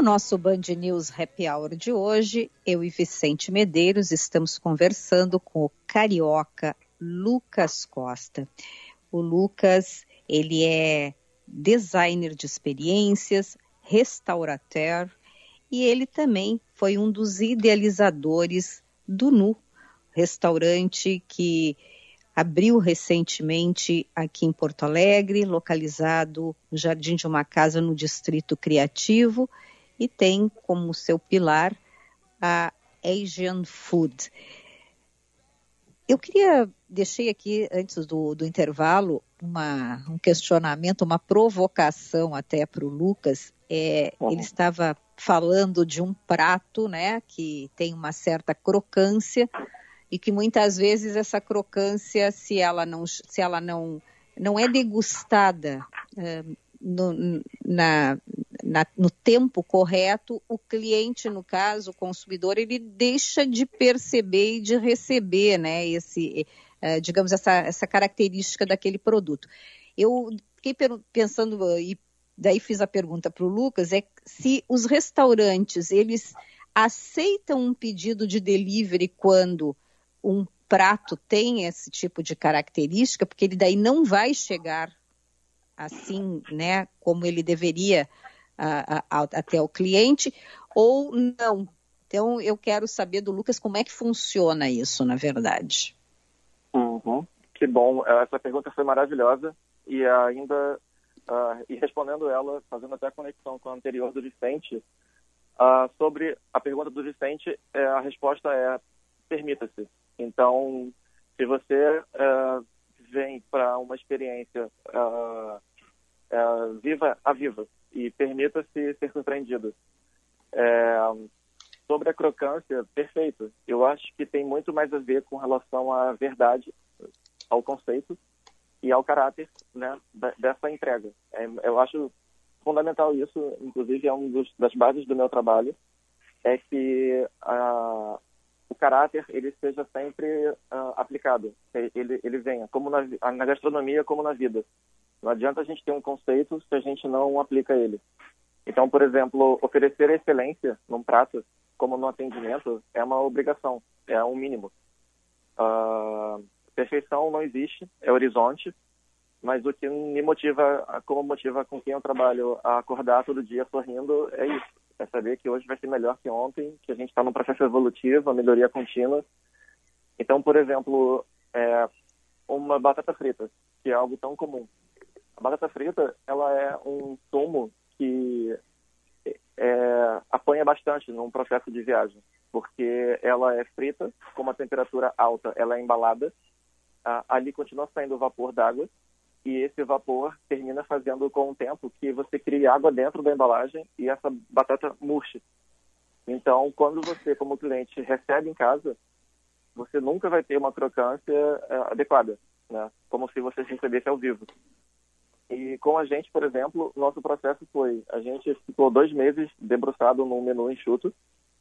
No nosso Band News Happy Hour de hoje, eu e Vicente Medeiros estamos conversando com o carioca Lucas Costa. O Lucas, ele é designer de experiências, restaurateur e ele também foi um dos idealizadores do NU, restaurante que abriu recentemente aqui em Porto Alegre, localizado no Jardim de uma Casa no Distrito Criativo e tem como seu pilar a Asian Food. Eu queria, deixei aqui antes do, do intervalo uma, um questionamento, uma provocação até para o Lucas. É, uhum. Ele estava falando de um prato, né, que tem uma certa crocância e que muitas vezes essa crocância, se ela não, se ela não, não é degustada uh, no, na, na, no tempo correto, o cliente, no caso, o consumidor, ele deixa de perceber e de receber, né, esse, uh, digamos, essa, essa característica daquele produto. Eu fiquei pensando e daí fiz a pergunta para o Lucas, é se os restaurantes, eles aceitam um pedido de delivery quando um prato tem esse tipo de característica, porque ele daí não vai chegar assim, né, como ele deveria a, a, até o cliente, ou não. Então, eu quero saber do Lucas como é que funciona isso, na verdade. Uhum. Que bom, essa pergunta foi maravilhosa e ainda uh, e respondendo ela, fazendo até a conexão com a anterior do Vicente, uh, sobre a pergunta do Vicente, é, a resposta é permita-se. Então, se você uh, vem para uma experiência viva a viva e permita-se ser surpreendido. É, sobre a crocância, perfeito. Eu acho que tem muito mais a ver com relação à verdade, ao conceito, e ao caráter né, dessa entrega. É, eu acho fundamental isso, inclusive é uma das bases do meu trabalho, é que uh, o caráter ele seja sempre uh, aplicado, ele, ele venha, como na, na gastronomia como na vida. Não adianta a gente ter um conceito se a gente não aplica ele. Então, por exemplo, oferecer excelência num prato, como no atendimento, é uma obrigação, é um mínimo. Uh, perfeição não existe, é horizonte, mas o que me motiva, como motiva com quem eu trabalho a acordar todo dia sorrindo, é isso. É saber que hoje vai ser melhor que ontem, que a gente está num processo evolutivo, a melhoria contínua. Então, por exemplo, é, uma batata frita, que é algo tão comum. A batata frita, ela é um sumo que é, apanha bastante num processo de viagem, porque ela é frita com uma temperatura alta, ela é embalada, ali continua saindo vapor d'água e esse vapor termina fazendo com o tempo que você crie água dentro da embalagem e essa batata murche. Então, quando você, como cliente, recebe em casa, você nunca vai ter uma crocância é, adequada, né? como se você recebesse ao vivo. E com a gente, por exemplo, nosso processo foi, a gente ficou dois meses debruçado num menu enxuto,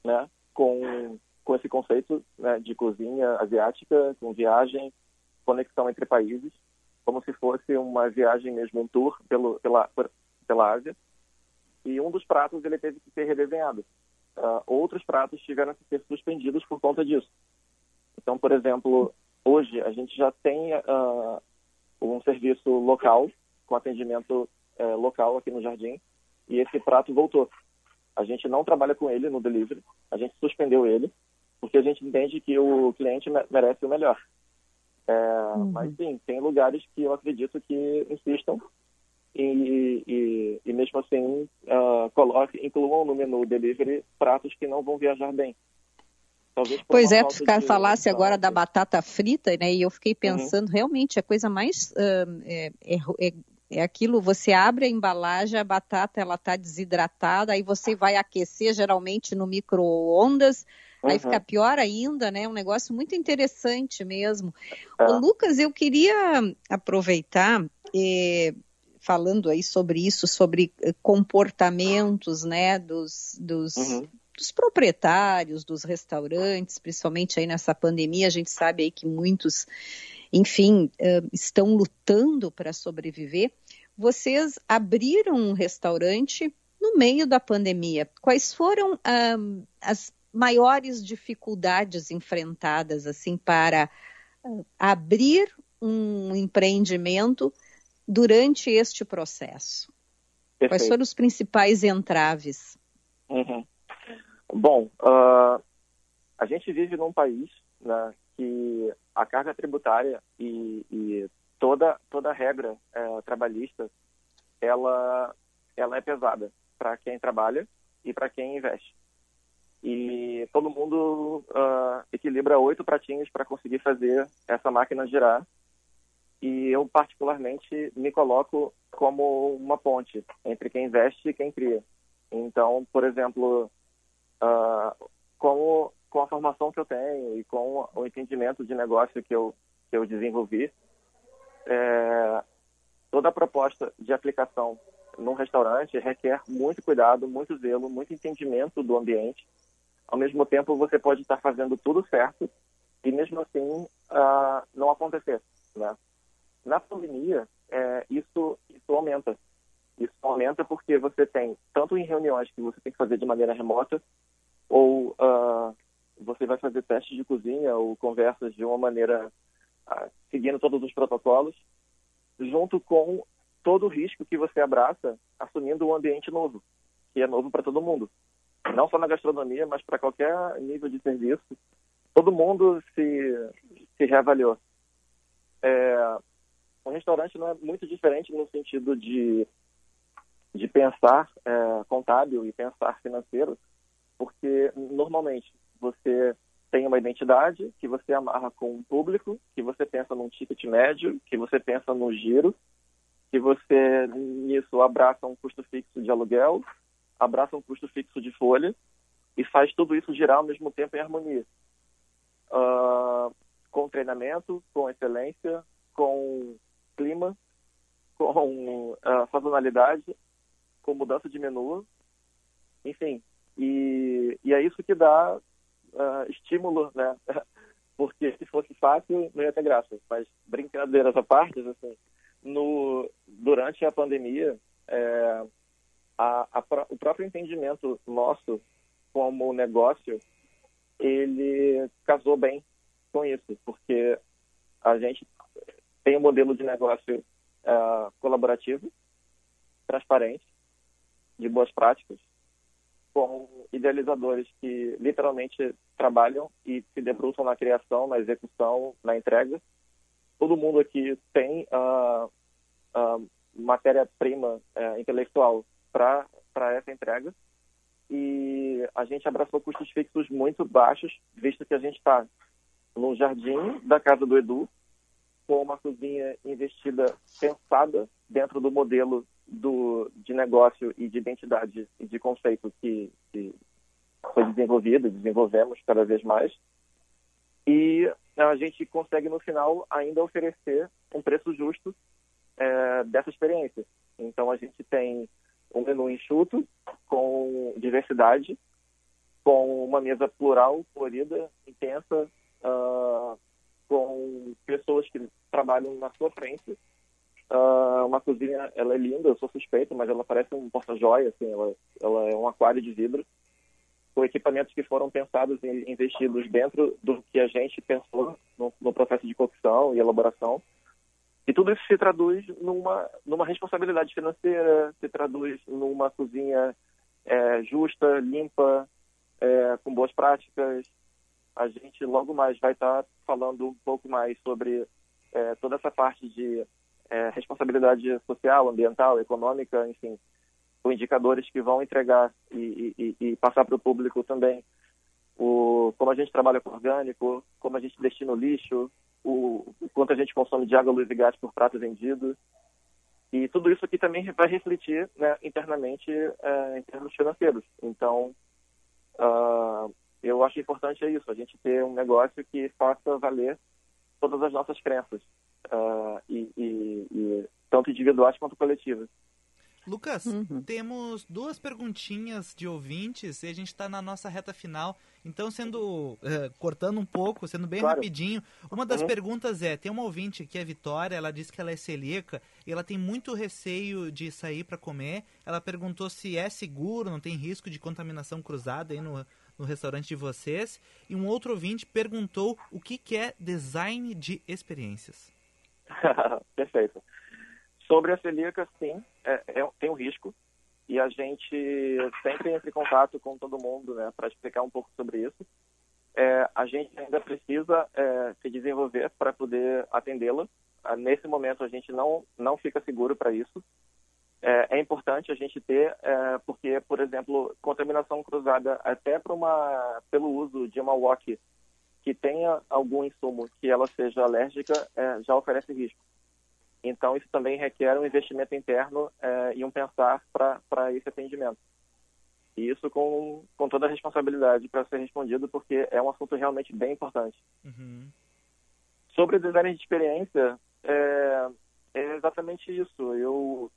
né, com, com esse conceito né, de cozinha asiática, com viagem, conexão entre países, como se fosse uma viagem mesmo, um tour pelo, pela, pela Ásia. E um dos pratos ele teve que ser redesenhado. Uh, outros pratos tiveram que ser suspendidos por conta disso. Então, por exemplo, hoje a gente já tem uh, um serviço local, com atendimento uh, local aqui no Jardim, e esse prato voltou. A gente não trabalha com ele no delivery, a gente suspendeu ele, porque a gente entende que o cliente merece o melhor. É, uhum. Mas sim, tem lugares que eu acredito que insistam e, e, e mesmo assim uh, coloque, incluam no menu delivery pratos que não vão viajar bem. pois é, tu ficar, falasse agora da batata frita, né? E eu fiquei uhum. pensando, uhum. realmente, a coisa mais uh, é, é, é, aquilo, você abre a embalagem, a batata ela está desidratada, aí você vai aquecer geralmente no micro-ondas, Uhum. Aí fica pior ainda, né? Um negócio muito interessante mesmo. É. Ô, Lucas, eu queria aproveitar, eh, falando aí sobre isso, sobre eh, comportamentos, né, dos, dos, uhum. dos proprietários, dos restaurantes, principalmente aí nessa pandemia, a gente sabe aí que muitos, enfim, uh, estão lutando para sobreviver. Vocês abriram um restaurante no meio da pandemia. Quais foram uh, as maiores dificuldades enfrentadas assim para uh, abrir um empreendimento durante este processo? Perfeito. Quais foram os principais entraves? Uhum. Bom, uh, a gente vive num país né, que a carga tributária e, e toda toda regra é, trabalhista ela ela é pesada para quem trabalha e para quem investe e todo mundo uh, equilibra oito pratinhos para conseguir fazer essa máquina girar. E eu, particularmente, me coloco como uma ponte entre quem investe e quem cria. Então, por exemplo, uh, com, com a formação que eu tenho e com o entendimento de negócio que eu, que eu desenvolvi, é, toda a proposta de aplicação num restaurante requer muito cuidado, muito zelo, muito entendimento do ambiente. Ao mesmo tempo, você pode estar fazendo tudo certo e mesmo assim uh, não acontecer, né? Na pandemia, é, isso, isso aumenta. Isso aumenta porque você tem, tanto em reuniões que você tem que fazer de maneira remota, ou uh, você vai fazer testes de cozinha ou conversas de uma maneira uh, seguindo todos os protocolos, junto com todo o risco que você abraça assumindo um ambiente novo, que é novo para todo mundo. Não só na gastronomia, mas para qualquer nível de serviço. Todo mundo se, se reavaliou. É, um restaurante não é muito diferente no sentido de, de pensar é, contábil e pensar financeiro, porque normalmente você tem uma identidade que você amarra com um público, que você pensa num ticket médio, que você pensa no giro, que você nisso abraça um custo fixo de aluguel, abraça um custo fixo de folha e faz tudo isso girar ao mesmo tempo em harmonia. Uh, com treinamento, com excelência, com clima, com uh, sazonalidade, com mudança de menu, enfim. E, e é isso que dá uh, estímulo, né? Porque se fosse fácil, não ia ter graça. Mas brincadeiras à parte, assim, no, durante a pandemia, é, a, a, o próprio entendimento nosso como negócio, ele casou bem com isso, porque a gente tem um modelo de negócio uh, colaborativo, transparente, de boas práticas, com idealizadores que literalmente trabalham e se debruçam na criação, na execução, na entrega. Todo mundo aqui tem uh, uh, matéria-prima uh, intelectual para essa entrega. E a gente abraçou custos fixos muito baixos, visto que a gente está no jardim da casa do Edu, com uma cozinha investida, pensada dentro do modelo do, de negócio e de identidade e de conceito que, que foi desenvolvido e desenvolvemos cada vez mais. E a gente consegue no final ainda oferecer um preço justo é, dessa experiência. Então a gente tem um menu enxuto com diversidade, com uma mesa plural, colorida, intensa, uh, com pessoas que trabalham na sua frente. Uh, uma cozinha, ela é linda, eu sou suspeito, mas ela parece um porta-joia, assim, ela, ela é um aquário de vidro com equipamentos que foram pensados e investidos dentro do que a gente pensou no, no, processo de cocção e elaboração. E tudo isso se traduz numa, numa responsabilidade financeira, se traduz numa cozinha é, justa, limpa, é, com boas práticas. A gente logo mais vai estar falando um pouco mais sobre é, toda essa parte de é, responsabilidade social, ambiental, econômica, enfim, com indicadores que vão entregar e, e, e passar para o público também o, como a gente trabalha com orgânico, como a gente destina o lixo, o, o quanto a gente consome de água, luz e gás por prato vendido. E tudo isso aqui também vai refletir né, internamente é, em termos financeiros. Então, uh, eu acho importante é isso, a gente ter um negócio que faça valer todas as nossas crenças, uh, e, e, e, tanto individuais quanto coletivas. Lucas, uhum. temos duas perguntinhas de ouvintes e a gente está na nossa reta final. Então, sendo uh, cortando um pouco, sendo bem claro. rapidinho, uma das uhum. perguntas é: tem uma ouvinte que é Vitória, ela disse que ela é celíaca e ela tem muito receio de sair para comer. Ela perguntou se é seguro, não tem risco de contaminação cruzada aí no, no restaurante de vocês. E um outro ouvinte perguntou o que, que é design de experiências. Perfeito. Sobre a celíaca, sim, é, é, tem um risco. E a gente sempre entra em contato com todo mundo né, para explicar um pouco sobre isso. É, a gente ainda precisa é, se desenvolver para poder atendê-la. Ah, nesse momento, a gente não, não fica seguro para isso. É, é, importante a gente ter, é, porque, por exemplo, contaminação cruzada até para uma, pelo uso de uma wok que tenha algum insumo que ela seja alérgica, é, já oferece risco. Então, isso também requer um investimento interno é, e um pensar para esse atendimento. E isso com, com toda a responsabilidade para ser respondido, porque é um assunto realmente bem importante. Uhum. Sobre design de experiência, é, é exatamente isso. Eu,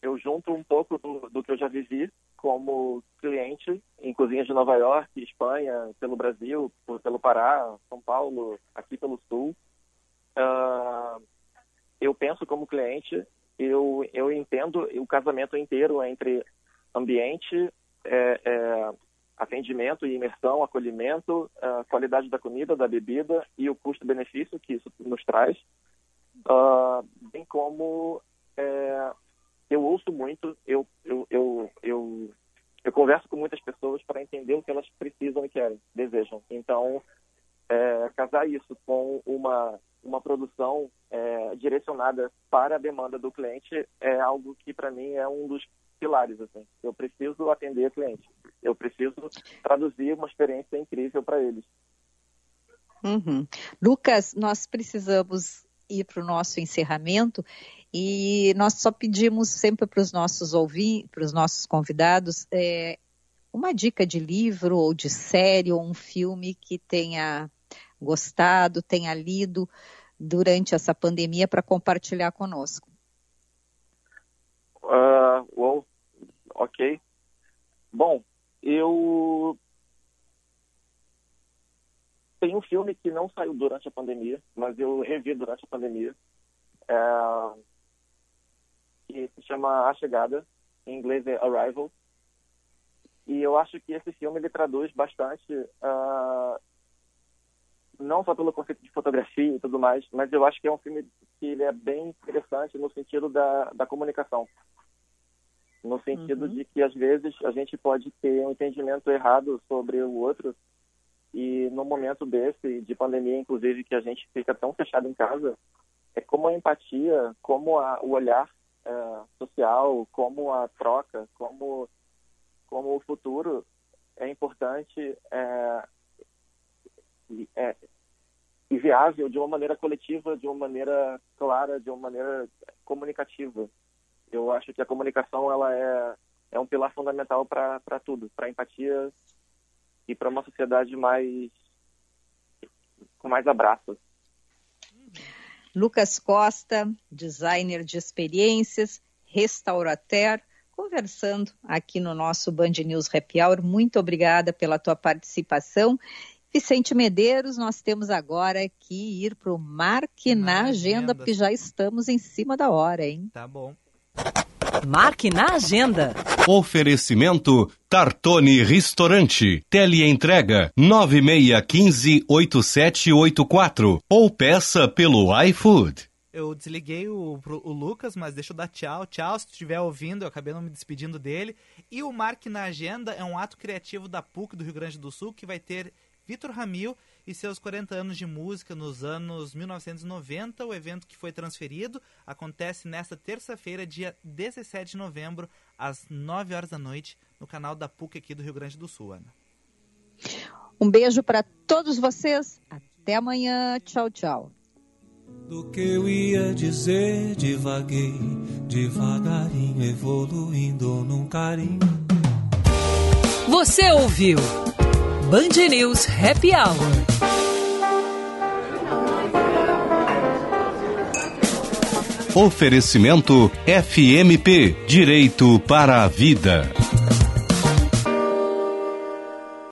eu junto um pouco do, do que eu já vivi como cliente em cozinhas de Nova York, Espanha, pelo Brasil, pelo Pará, São Paulo, aqui pelo Sul. Uh, eu penso como cliente, eu, eu entendo o casamento inteiro entre ambiente, é, é, atendimento e imersão, acolhimento, qualidade da comida, da bebida e o custo-benefício que isso nos traz, uh, bem como é, eu ouço muito, eu, eu, eu, eu, eu converso com muitas pessoas para entender o que elas precisam e querem, desejam. Então, é, casar isso com uma, uma produção é, direcionada para a demanda do cliente é algo que, para mim, é um dos pilares. Assim. Eu preciso atender o cliente. Eu preciso traduzir uma experiência incrível para eles. Uhum. Lucas, nós precisamos ir para o nosso encerramento e nós só pedimos sempre para os nossos ouvintes, para os nossos convidados, é, uma dica de livro ou de série ou um filme que tenha gostado, tenha lido durante essa pandemia para compartilhar conosco. Uh, well, ok. Bom, eu tem um filme que não saiu durante a pandemia, mas eu revi durante a pandemia. É, que se chama A Chegada, em inglês é Arrival. E eu acho que esse filme ele traduz bastante, uh, não só pelo conceito de fotografia e tudo mais, mas eu acho que é um filme que ele é bem interessante no sentido da, da comunicação. No sentido uhum. de que, às vezes, a gente pode ter um entendimento errado sobre o outro e no momento desse, de pandemia, inclusive, que a gente fica tão fechado em casa, é como a empatia, como a, o olhar é, social, como a troca, como, como o futuro é importante é, é, e viável de uma maneira coletiva, de uma maneira clara, de uma maneira comunicativa. Eu acho que a comunicação ela é, é um pilar fundamental para tudo, para empatia e para uma sociedade mais com mais abraços. Lucas Costa, designer de experiências, restaurateur, conversando aqui no nosso Band News Happy Hour. Muito obrigada pela tua participação. Vicente Medeiros, nós temos agora que ir para o Marque na, na agenda, agenda, porque já estamos em cima da hora, hein? Tá bom. Marque na agenda. Oferecimento Tartone Restaurante. Teleentrega 96158784 ou peça pelo iFood. Eu desliguei o, o Lucas, mas deixa eu dar tchau. Tchau, se tu estiver ouvindo, eu acabei não me despedindo dele. E o Marque na Agenda é um ato criativo da PUC do Rio Grande do Sul que vai ter Vitor Ramil e seus 40 anos de música nos anos 1990. O evento que foi transferido acontece nesta terça-feira, dia 17 de novembro, às 9 horas da noite, no canal da PUC aqui do Rio Grande do Sul, Ana. Um beijo para todos vocês. Até amanhã. Tchau, tchau. Do que eu ia dizer, divaguei, devagarinho, evoluindo num carinho. Você ouviu? Band News Happy Hour. Oferecimento FMP Direito para a Vida.